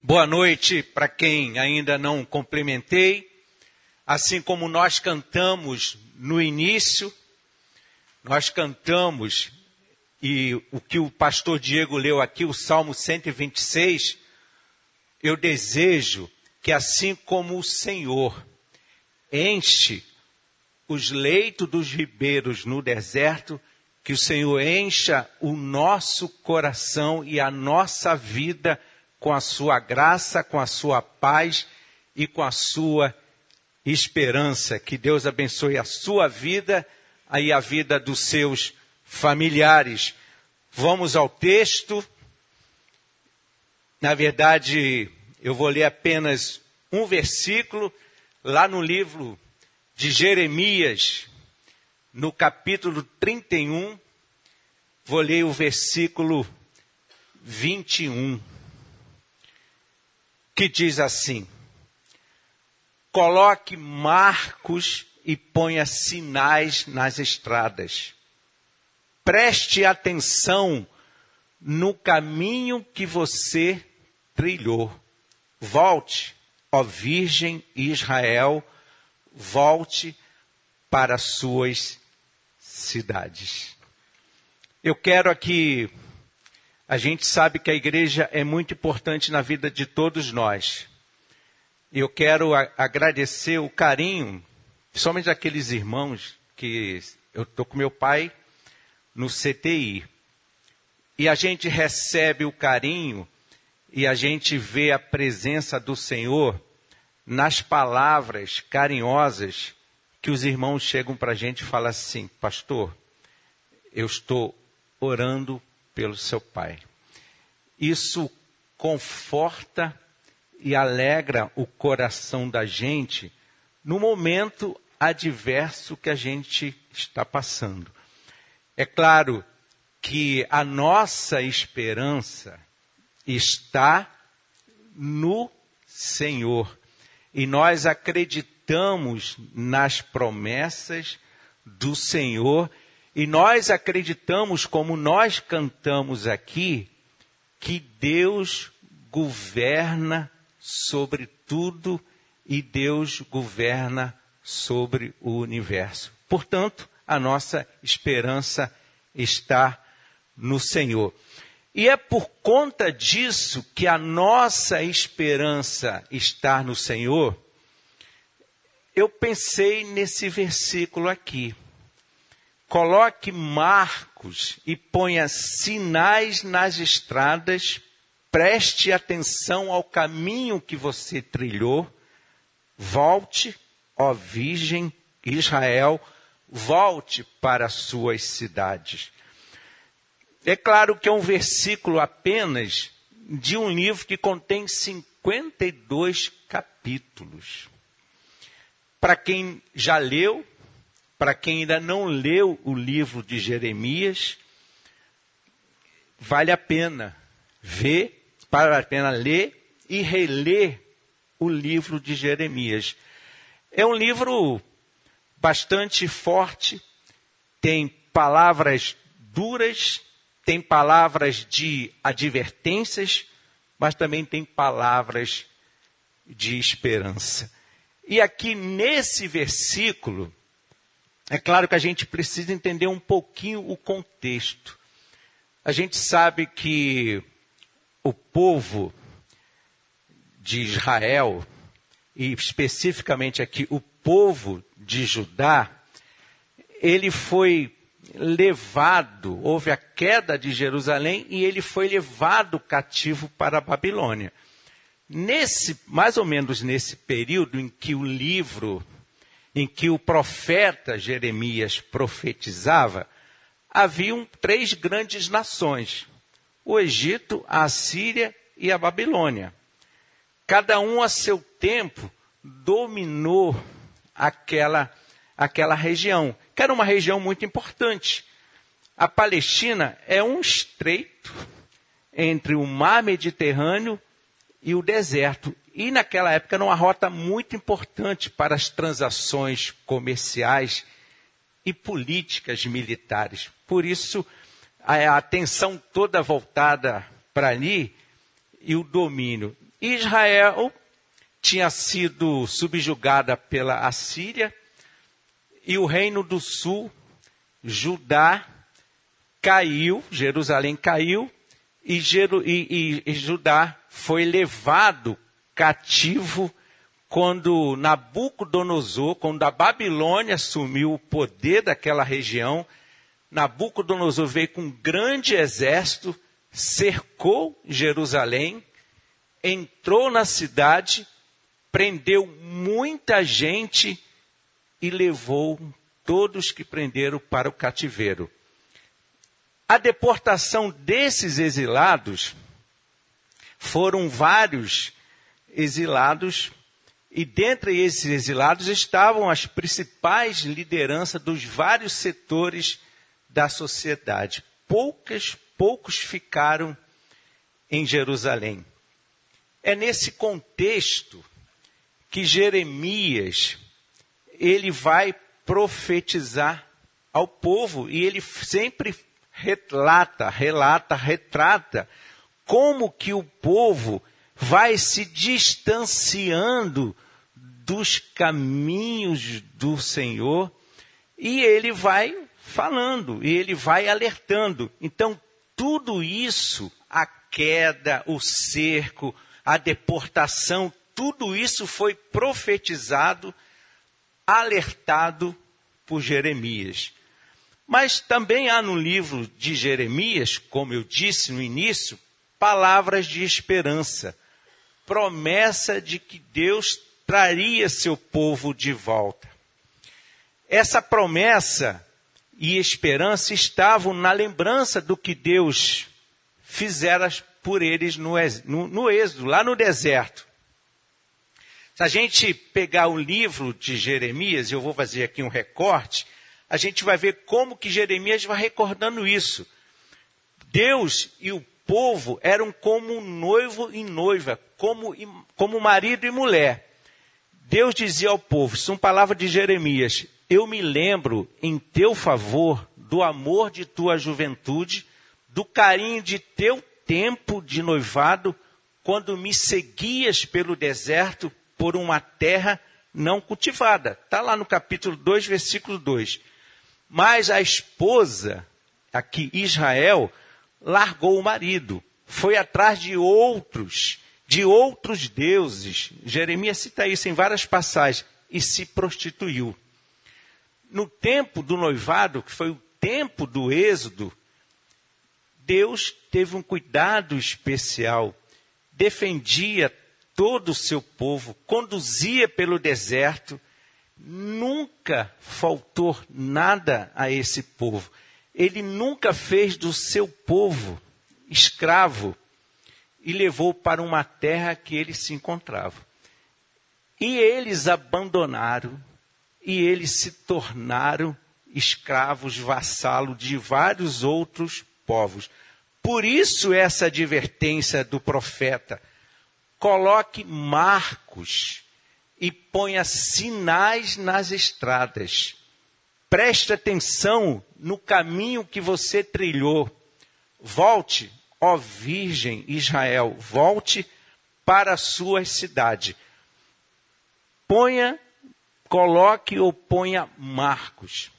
Boa noite para quem ainda não cumprimentei. Assim como nós cantamos no início, nós cantamos, e o que o pastor Diego leu aqui, o Salmo 126, eu desejo que assim como o Senhor enche os leitos dos ribeiros no deserto, que o Senhor encha o nosso coração e a nossa vida com a sua graça, com a sua paz e com a sua esperança. Que Deus abençoe a sua vida e a vida dos seus familiares. Vamos ao texto. Na verdade, eu vou ler apenas um versículo lá no livro de Jeremias, no capítulo 31. Vou ler o versículo 21 que diz assim: coloque marcos e ponha sinais nas estradas. Preste atenção no caminho que você trilhou. Volte, ó Virgem Israel, volte para suas cidades. Eu quero aqui a gente sabe que a igreja é muito importante na vida de todos nós. E eu quero agradecer o carinho, principalmente daqueles irmãos que eu estou com meu pai no CTI. E a gente recebe o carinho e a gente vê a presença do Senhor nas palavras carinhosas que os irmãos chegam para a gente e falam assim: Pastor, eu estou orando pelo seu Pai. Isso conforta e alegra o coração da gente no momento adverso que a gente está passando. É claro que a nossa esperança está no Senhor e nós acreditamos nas promessas do Senhor e nós acreditamos, como nós cantamos aqui, que Deus governa sobre tudo e Deus governa sobre o universo. Portanto, a nossa esperança está no Senhor. E é por conta disso que a nossa esperança está no Senhor. Eu pensei nesse versículo aqui. Coloque marcos e ponha sinais nas estradas, preste atenção ao caminho que você trilhou, volte, ó Virgem Israel, volte para as suas cidades. É claro que é um versículo apenas de um livro que contém 52 capítulos. Para quem já leu, para quem ainda não leu o livro de Jeremias, vale a pena ver, vale a pena ler e reler o livro de Jeremias. É um livro bastante forte, tem palavras duras, tem palavras de advertências, mas também tem palavras de esperança. E aqui nesse versículo, é claro que a gente precisa entender um pouquinho o contexto. A gente sabe que o povo de Israel, e especificamente aqui o povo de Judá, ele foi levado, houve a queda de Jerusalém e ele foi levado cativo para a Babilônia. Nesse, mais ou menos nesse período em que o livro em que o profeta Jeremias profetizava, haviam três grandes nações: o Egito, a Assíria e a Babilônia. Cada um a seu tempo dominou aquela, aquela região, que era uma região muito importante. A Palestina é um estreito entre o mar Mediterrâneo e o deserto. E naquela época era uma rota muito importante para as transações comerciais e políticas militares. Por isso, a atenção toda voltada para ali e o domínio. Israel tinha sido subjugada pela Assíria e o reino do sul, Judá, caiu, Jerusalém caiu e, Jeru, e, e, e Judá foi levado cativo quando Nabucodonosor, quando a Babilônia assumiu o poder daquela região, Nabucodonosor veio com um grande exército, cercou Jerusalém, entrou na cidade, prendeu muita gente e levou todos que prenderam para o cativeiro. A deportação desses exilados foram vários exilados, e dentre esses exilados estavam as principais lideranças dos vários setores da sociedade. Poucas, poucos ficaram em Jerusalém. É nesse contexto que Jeremias ele vai profetizar ao povo e ele sempre relata, relata, retrata como que o povo vai se distanciando dos caminhos do Senhor e ele vai falando e ele vai alertando. Então, tudo isso, a queda, o cerco, a deportação, tudo isso foi profetizado, alertado por Jeremias. Mas também há no livro de Jeremias, como eu disse no início, palavras de esperança, promessa de que Deus traria seu povo de volta. Essa promessa e esperança estavam na lembrança do que Deus fizera por eles no, no, no êxodo, lá no deserto. Se a gente pegar o livro de Jeremias, eu vou fazer aqui um recorte, a gente vai ver como que Jeremias vai recordando isso. Deus e o povo eram como noivo e noiva, como, como marido e mulher. Deus dizia ao povo, são palavras de Jeremias, eu me lembro em teu favor do amor de tua juventude, do carinho de teu tempo de noivado, quando me seguias pelo deserto por uma terra não cultivada. Está lá no capítulo 2, versículo 2. Mas a esposa, aqui Israel, largou o marido, foi atrás de outros, de outros deuses. Jeremias cita isso em várias passagens, e se prostituiu no tempo do noivado, que foi o tempo do êxodo, Deus teve um cuidado especial, defendia todo o seu povo, conduzia pelo deserto, nunca faltou nada a esse povo. Ele nunca fez do seu povo escravo e levou para uma terra que eles se encontravam. E eles abandonaram e eles se tornaram escravos, vassalos de vários outros povos. Por isso, essa advertência do profeta: coloque marcos e ponha sinais nas estradas. Preste atenção no caminho que você trilhou. Volte, ó Virgem Israel, volte para a sua cidade. Ponha coloque ou ponha marcos.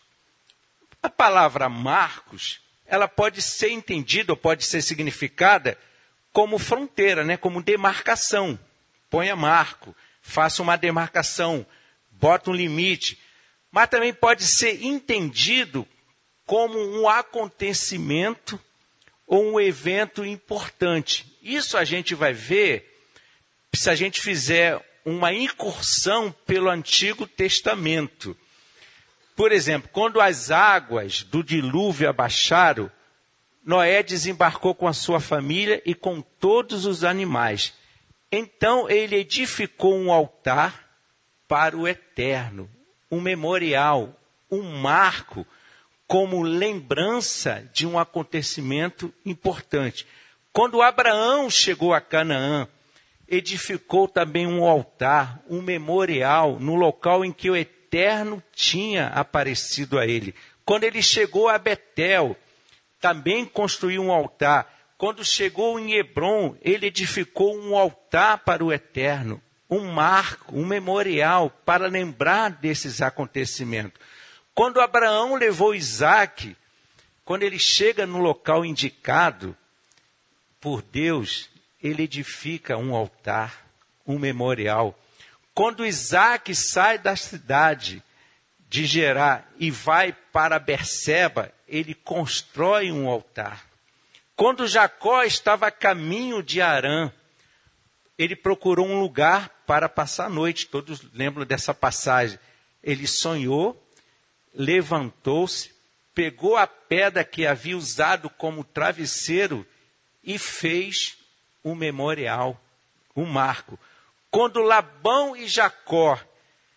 A palavra marcos, ela pode ser entendida ou pode ser significada como fronteira, né? como demarcação. Ponha marco, faça uma demarcação, bota um limite. Mas também pode ser entendido como um acontecimento ou um evento importante. Isso a gente vai ver se a gente fizer uma incursão pelo Antigo Testamento. Por exemplo, quando as águas do dilúvio abaixaram, Noé desembarcou com a sua família e com todos os animais. Então ele edificou um altar para o eterno, um memorial, um marco, como lembrança de um acontecimento importante. Quando Abraão chegou a Canaã, edificou também um altar, um memorial, no local em que o Eterno tinha aparecido a ele. Quando ele chegou a Betel, também construiu um altar. quando chegou em Hebron, ele edificou um altar para o Eterno, um marco, um memorial para lembrar desses acontecimentos. Quando Abraão levou Isaac, quando ele chega no local indicado por Deus, ele edifica um altar, um memorial. Quando Isaac sai da cidade de Gerar e vai para Berseba, ele constrói um altar. Quando Jacó estava a caminho de Arã, ele procurou um lugar para passar a noite. Todos lembram dessa passagem. Ele sonhou levantou-se, pegou a pedra que havia usado como travesseiro e fez um memorial, um marco. Quando Labão e Jacó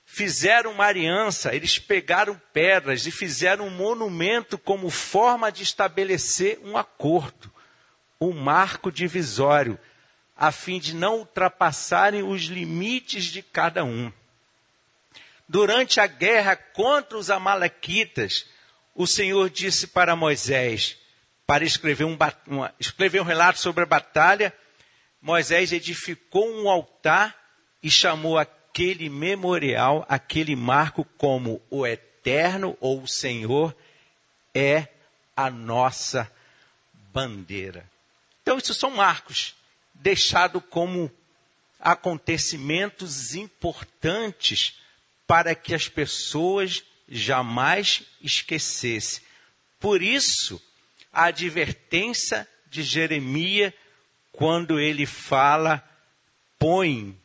fizeram uma aliança, eles pegaram pedras e fizeram um monumento como forma de estabelecer um acordo, um marco divisório, a fim de não ultrapassarem os limites de cada um durante a guerra contra os Amalequitas, o Senhor disse para Moisés, para escrever um, uma, escrever um relato sobre a batalha, Moisés edificou um altar e chamou aquele memorial, aquele marco, como o Eterno ou o Senhor é a nossa bandeira. Então, isso são marcos deixados como acontecimentos importantes para que as pessoas jamais esquecessem. Por isso, a advertência de Jeremias, quando ele fala, põe,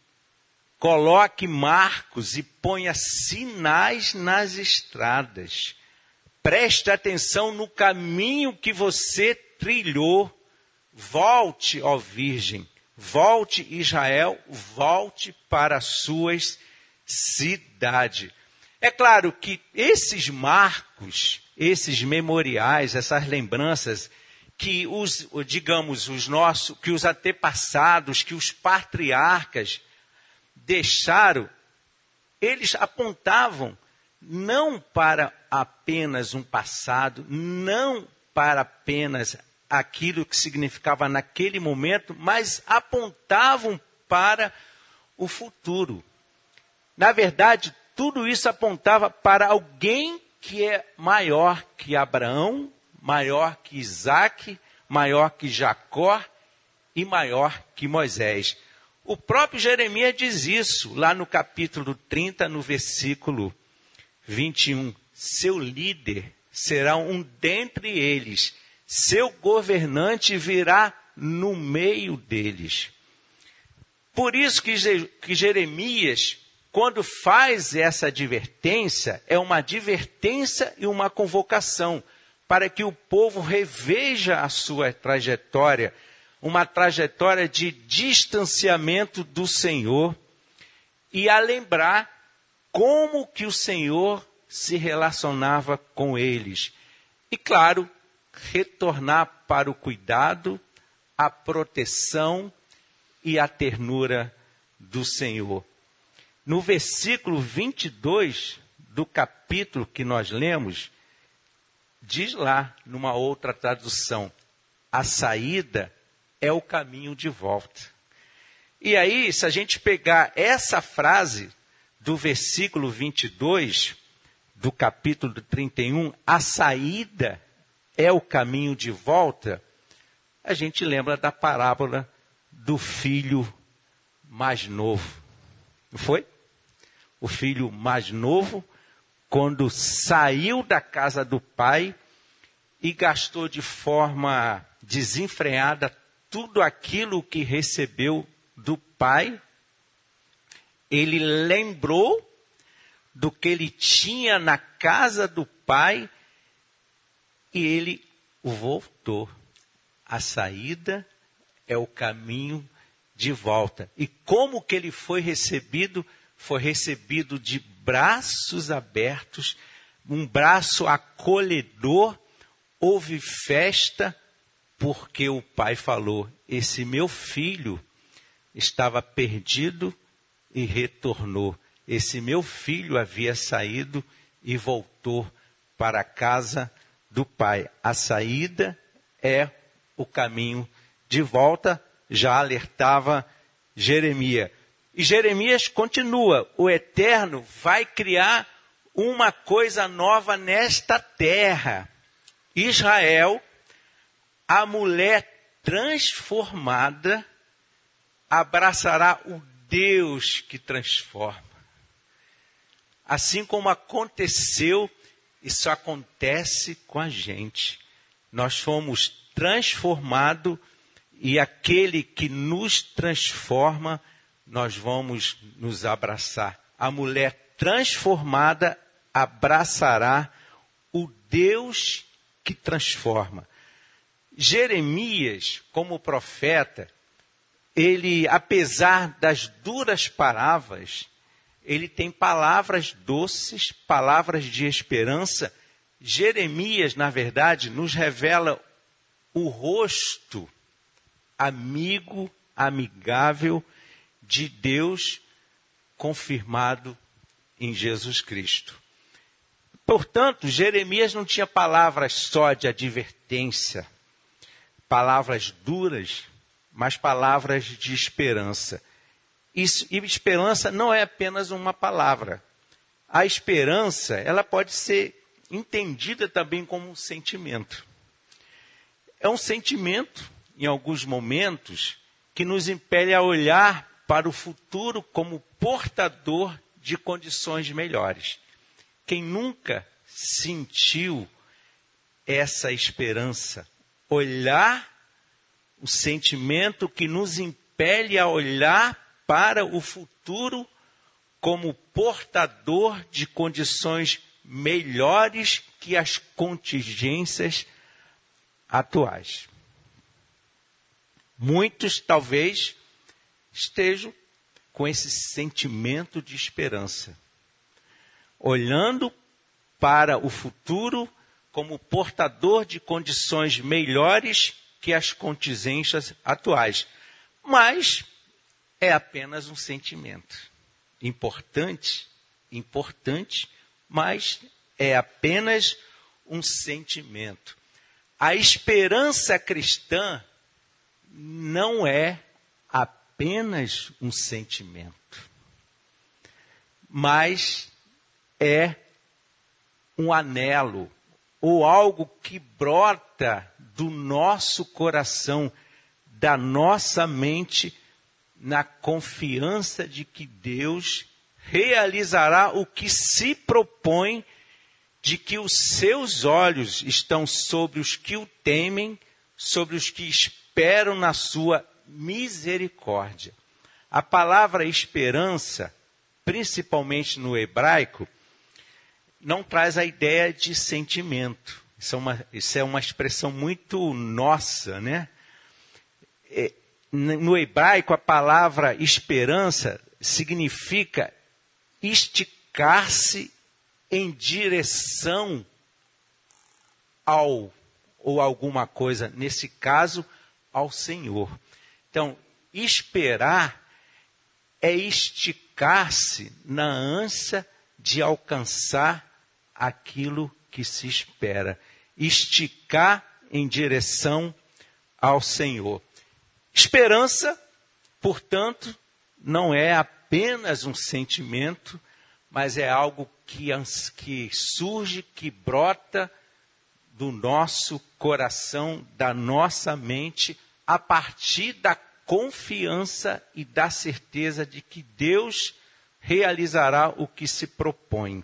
coloque marcos e ponha sinais nas estradas. Preste atenção no caminho que você trilhou. Volte, ó Virgem, volte, Israel, volte para as suas cidade. É claro que esses marcos, esses memoriais, essas lembranças que os, digamos, os nossos, que os antepassados, que os patriarcas deixaram, eles apontavam não para apenas um passado, não para apenas aquilo que significava naquele momento, mas apontavam para o futuro. Na verdade, tudo isso apontava para alguém que é maior que Abraão, maior que Isaac, maior que Jacó e maior que Moisés. O próprio Jeremias diz isso lá no capítulo 30, no versículo 21. Seu líder será um dentre eles, seu governante virá no meio deles. Por isso que, Jeremias quando faz essa advertência, é uma advertência e uma convocação para que o povo reveja a sua trajetória, uma trajetória de distanciamento do Senhor e a lembrar como que o Senhor se relacionava com eles. E claro, retornar para o cuidado, a proteção e a ternura do Senhor. No versículo 22 do capítulo que nós lemos, diz lá, numa outra tradução, a saída é o caminho de volta. E aí, se a gente pegar essa frase do versículo 22 do capítulo 31, a saída é o caminho de volta, a gente lembra da parábola do filho mais novo. Não foi? o filho mais novo, quando saiu da casa do pai e gastou de forma desenfreada tudo aquilo que recebeu do pai, ele lembrou do que ele tinha na casa do pai e ele voltou. A saída é o caminho de volta. E como que ele foi recebido foi recebido de braços abertos, um braço acolhedor, houve festa, porque o pai falou: Esse meu filho estava perdido e retornou. Esse meu filho havia saído e voltou para casa do pai. A saída é o caminho de volta já alertava Jeremias. E Jeremias continua: o Eterno vai criar uma coisa nova nesta terra. Israel, a mulher transformada, abraçará o Deus que transforma. Assim como aconteceu, isso acontece com a gente. Nós fomos transformados e aquele que nos transforma, nós vamos nos abraçar. A mulher transformada abraçará o Deus que transforma. Jeremias, como profeta, ele, apesar das duras palavras, ele tem palavras doces, palavras de esperança. Jeremias, na verdade, nos revela o rosto amigo, amigável de Deus confirmado em Jesus Cristo. Portanto, Jeremias não tinha palavras só de advertência, palavras duras, mas palavras de esperança. E esperança não é apenas uma palavra. A esperança, ela pode ser entendida também como um sentimento. É um sentimento, em alguns momentos, que nos impele a olhar para o futuro como portador de condições melhores. Quem nunca sentiu essa esperança, olhar o sentimento que nos impele a olhar para o futuro como portador de condições melhores que as contingências atuais. Muitos talvez estejam com esse sentimento de esperança, olhando para o futuro como portador de condições melhores que as contingências atuais. Mas é apenas um sentimento. Importante, importante, mas é apenas um sentimento. A esperança cristã não é apenas um sentimento, mas é um anelo ou algo que brota do nosso coração, da nossa mente na confiança de que Deus realizará o que se propõe, de que os seus olhos estão sobre os que o temem, sobre os que esperam na sua misericórdia. A palavra esperança, principalmente no hebraico, não traz a ideia de sentimento. Isso é uma, isso é uma expressão muito nossa, né? No hebraico, a palavra esperança significa esticar-se em direção ao ou alguma coisa, nesse caso, ao Senhor. Então, esperar é esticar-se na ânsia de alcançar aquilo que se espera. Esticar em direção ao Senhor. Esperança, portanto, não é apenas um sentimento, mas é algo que, que surge, que brota do nosso coração, da nossa mente, a partir da confiança e da certeza de que Deus realizará o que se propõe.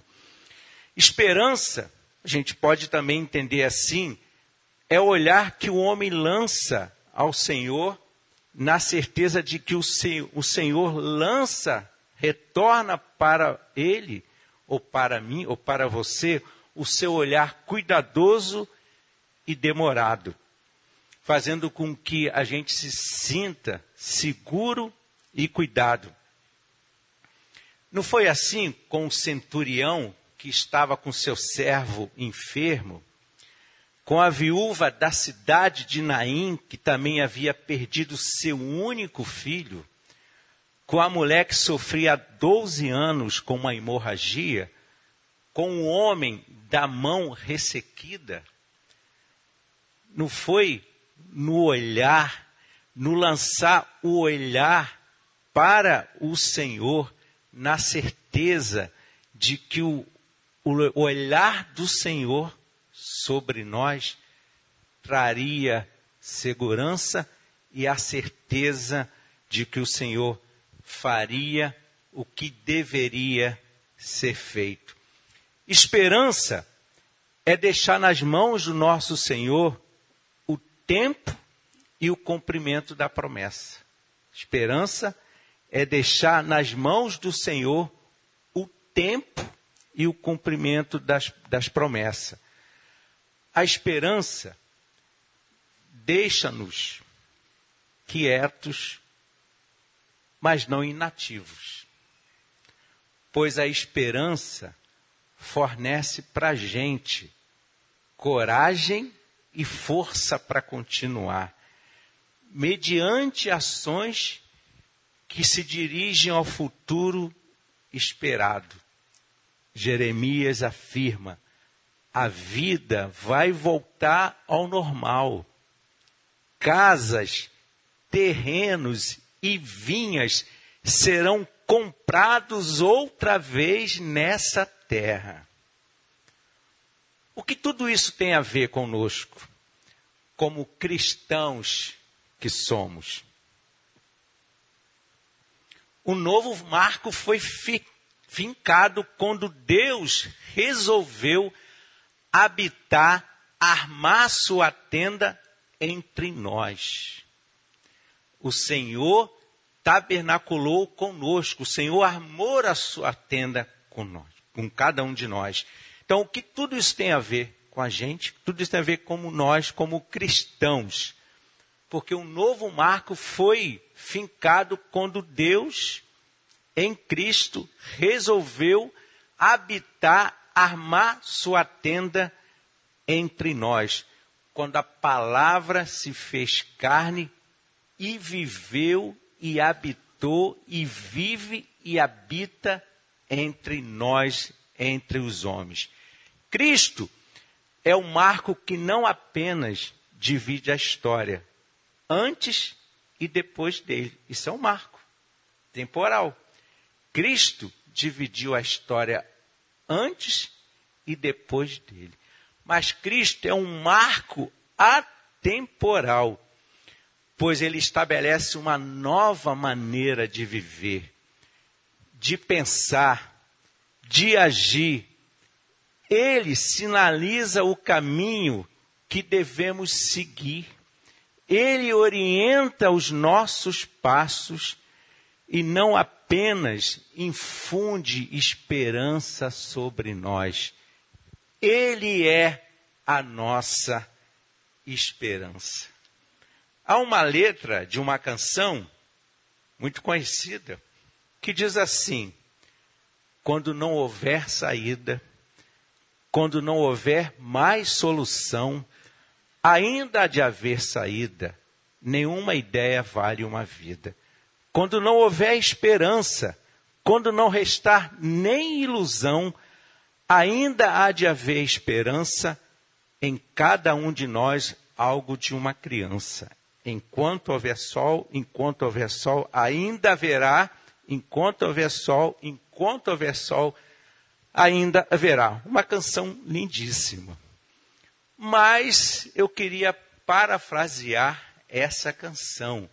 Esperança, a gente pode também entender assim, é o olhar que o homem lança ao Senhor na certeza de que o Senhor, lança, retorna para ele, ou para mim, ou para você, o seu olhar cuidadoso e demorado, fazendo com que a gente se sinta seguro e cuidado. Não foi assim com o centurião que estava com seu servo enfermo? Com a viúva da cidade de Naim, que também havia perdido seu único filho, com a mulher que sofria 12 anos com uma hemorragia, com o homem da mão ressequida, não foi no olhar, no lançar o olhar para o Senhor, na certeza de que o, o olhar do Senhor sobre nós traria segurança e a certeza de que o Senhor faria o que deveria ser feito. Esperança é deixar nas mãos do nosso Senhor o tempo e o cumprimento da promessa. Esperança é deixar nas mãos do Senhor o tempo e o cumprimento das, das promessas. A esperança deixa-nos quietos, mas não inativos. Pois a esperança fornece para a gente coragem e força para continuar, mediante ações que se dirigem ao futuro esperado. Jeremias afirma: a vida vai voltar ao normal. Casas, terrenos e vinhas serão comprados outra vez nessa terra. O que tudo isso tem a ver conosco, como cristãos que somos? O novo marco foi fincado quando Deus resolveu habitar, armar sua tenda entre nós. O Senhor tabernaculou conosco, o Senhor armou a sua tenda com nós, com cada um de nós. Então, o que tudo isso tem a ver com a gente? Tudo isso tem a ver com nós, como cristãos. Porque um novo marco foi fincado quando Deus, em Cristo, resolveu habitar, armar sua tenda entre nós. Quando a palavra se fez carne e viveu e habitou e vive e habita entre nós, entre os homens. Cristo é o marco que não apenas divide a história, antes e depois dele. Isso é um marco temporal. Cristo dividiu a história antes e depois dele. Mas Cristo é um marco atemporal, pois ele estabelece uma nova maneira de viver, de pensar, de agir. Ele sinaliza o caminho que devemos seguir. Ele orienta os nossos passos e não apenas infunde esperança sobre nós. Ele é a nossa esperança. Há uma letra de uma canção muito conhecida que diz assim: quando não houver saída, quando não houver mais solução, ainda há de haver saída, nenhuma ideia vale uma vida. Quando não houver esperança, quando não restar nem ilusão, ainda há de haver esperança em cada um de nós, algo de uma criança. Enquanto houver sol, enquanto houver sol, ainda haverá, enquanto houver sol, enquanto houver sol, ainda haverá. Uma canção lindíssima. Mas eu queria parafrasear essa canção,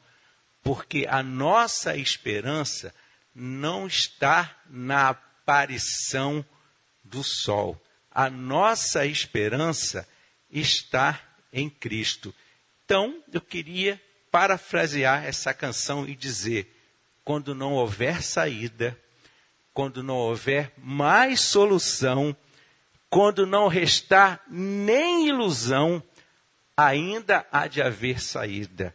porque a nossa esperança não está na aparição do sol. A nossa esperança está em Cristo. Então, eu queria parafrasear essa canção e dizer: quando não houver saída, quando não houver mais solução, quando não restar nem ilusão, ainda há de haver saída,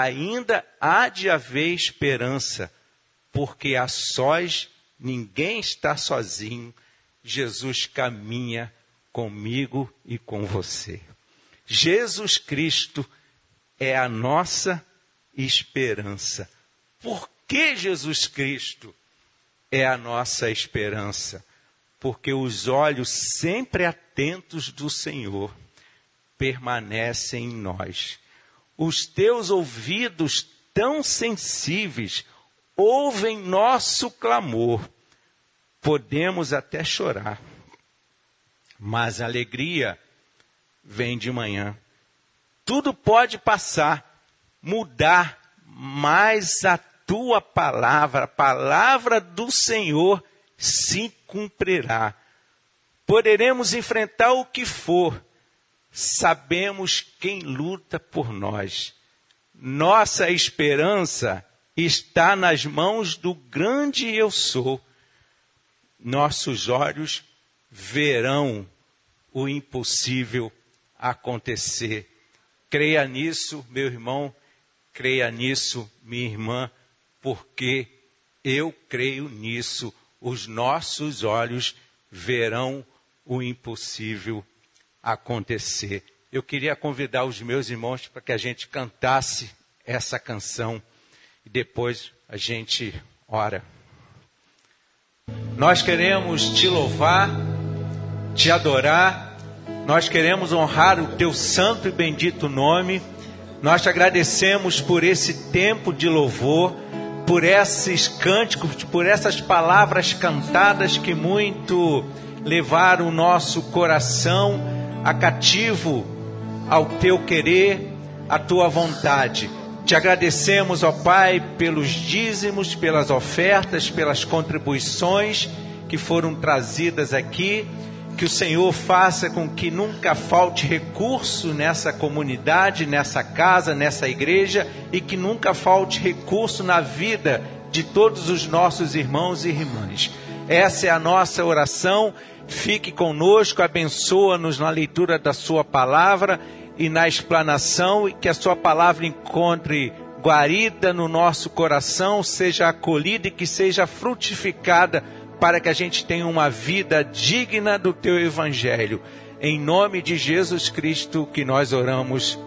ainda há de haver esperança, porque a sós ninguém está sozinho, Jesus caminha comigo e com você. Jesus Cristo é a nossa esperança. Por que Jesus Cristo é a nossa esperança? Porque os olhos sempre atentos do Senhor permanecem em nós. Os teus ouvidos tão sensíveis ouvem nosso clamor. Podemos até chorar, mas a alegria vem de manhã. Tudo pode passar, mudar, mas a tua palavra, a palavra do Senhor, se cumprirá. Poderemos enfrentar o que for, sabemos quem luta por nós. Nossa esperança está nas mãos do grande eu sou. Nossos olhos verão o impossível acontecer. Creia nisso, meu irmão, creia nisso, minha irmã, porque eu creio nisso. Os nossos olhos verão o impossível acontecer. Eu queria convidar os meus irmãos para que a gente cantasse essa canção e depois a gente ora. Nós queremos te louvar, te adorar, nós queremos honrar o teu santo e bendito nome. Nós te agradecemos por esse tempo de louvor, por esses cânticos, por essas palavras cantadas que muito levaram o nosso coração a cativo ao teu querer, à tua vontade. Te agradecemos, ó Pai, pelos dízimos, pelas ofertas, pelas contribuições que foram trazidas aqui. Que o Senhor faça com que nunca falte recurso nessa comunidade, nessa casa, nessa igreja e que nunca falte recurso na vida de todos os nossos irmãos e irmãs. Essa é a nossa oração. Fique conosco, abençoa-nos na leitura da Sua palavra e na explanação, e que a Sua palavra encontre guarida no nosso coração, seja acolhida e que seja frutificada para que a gente tenha uma vida digna do Teu Evangelho. Em nome de Jesus Cristo que nós oramos.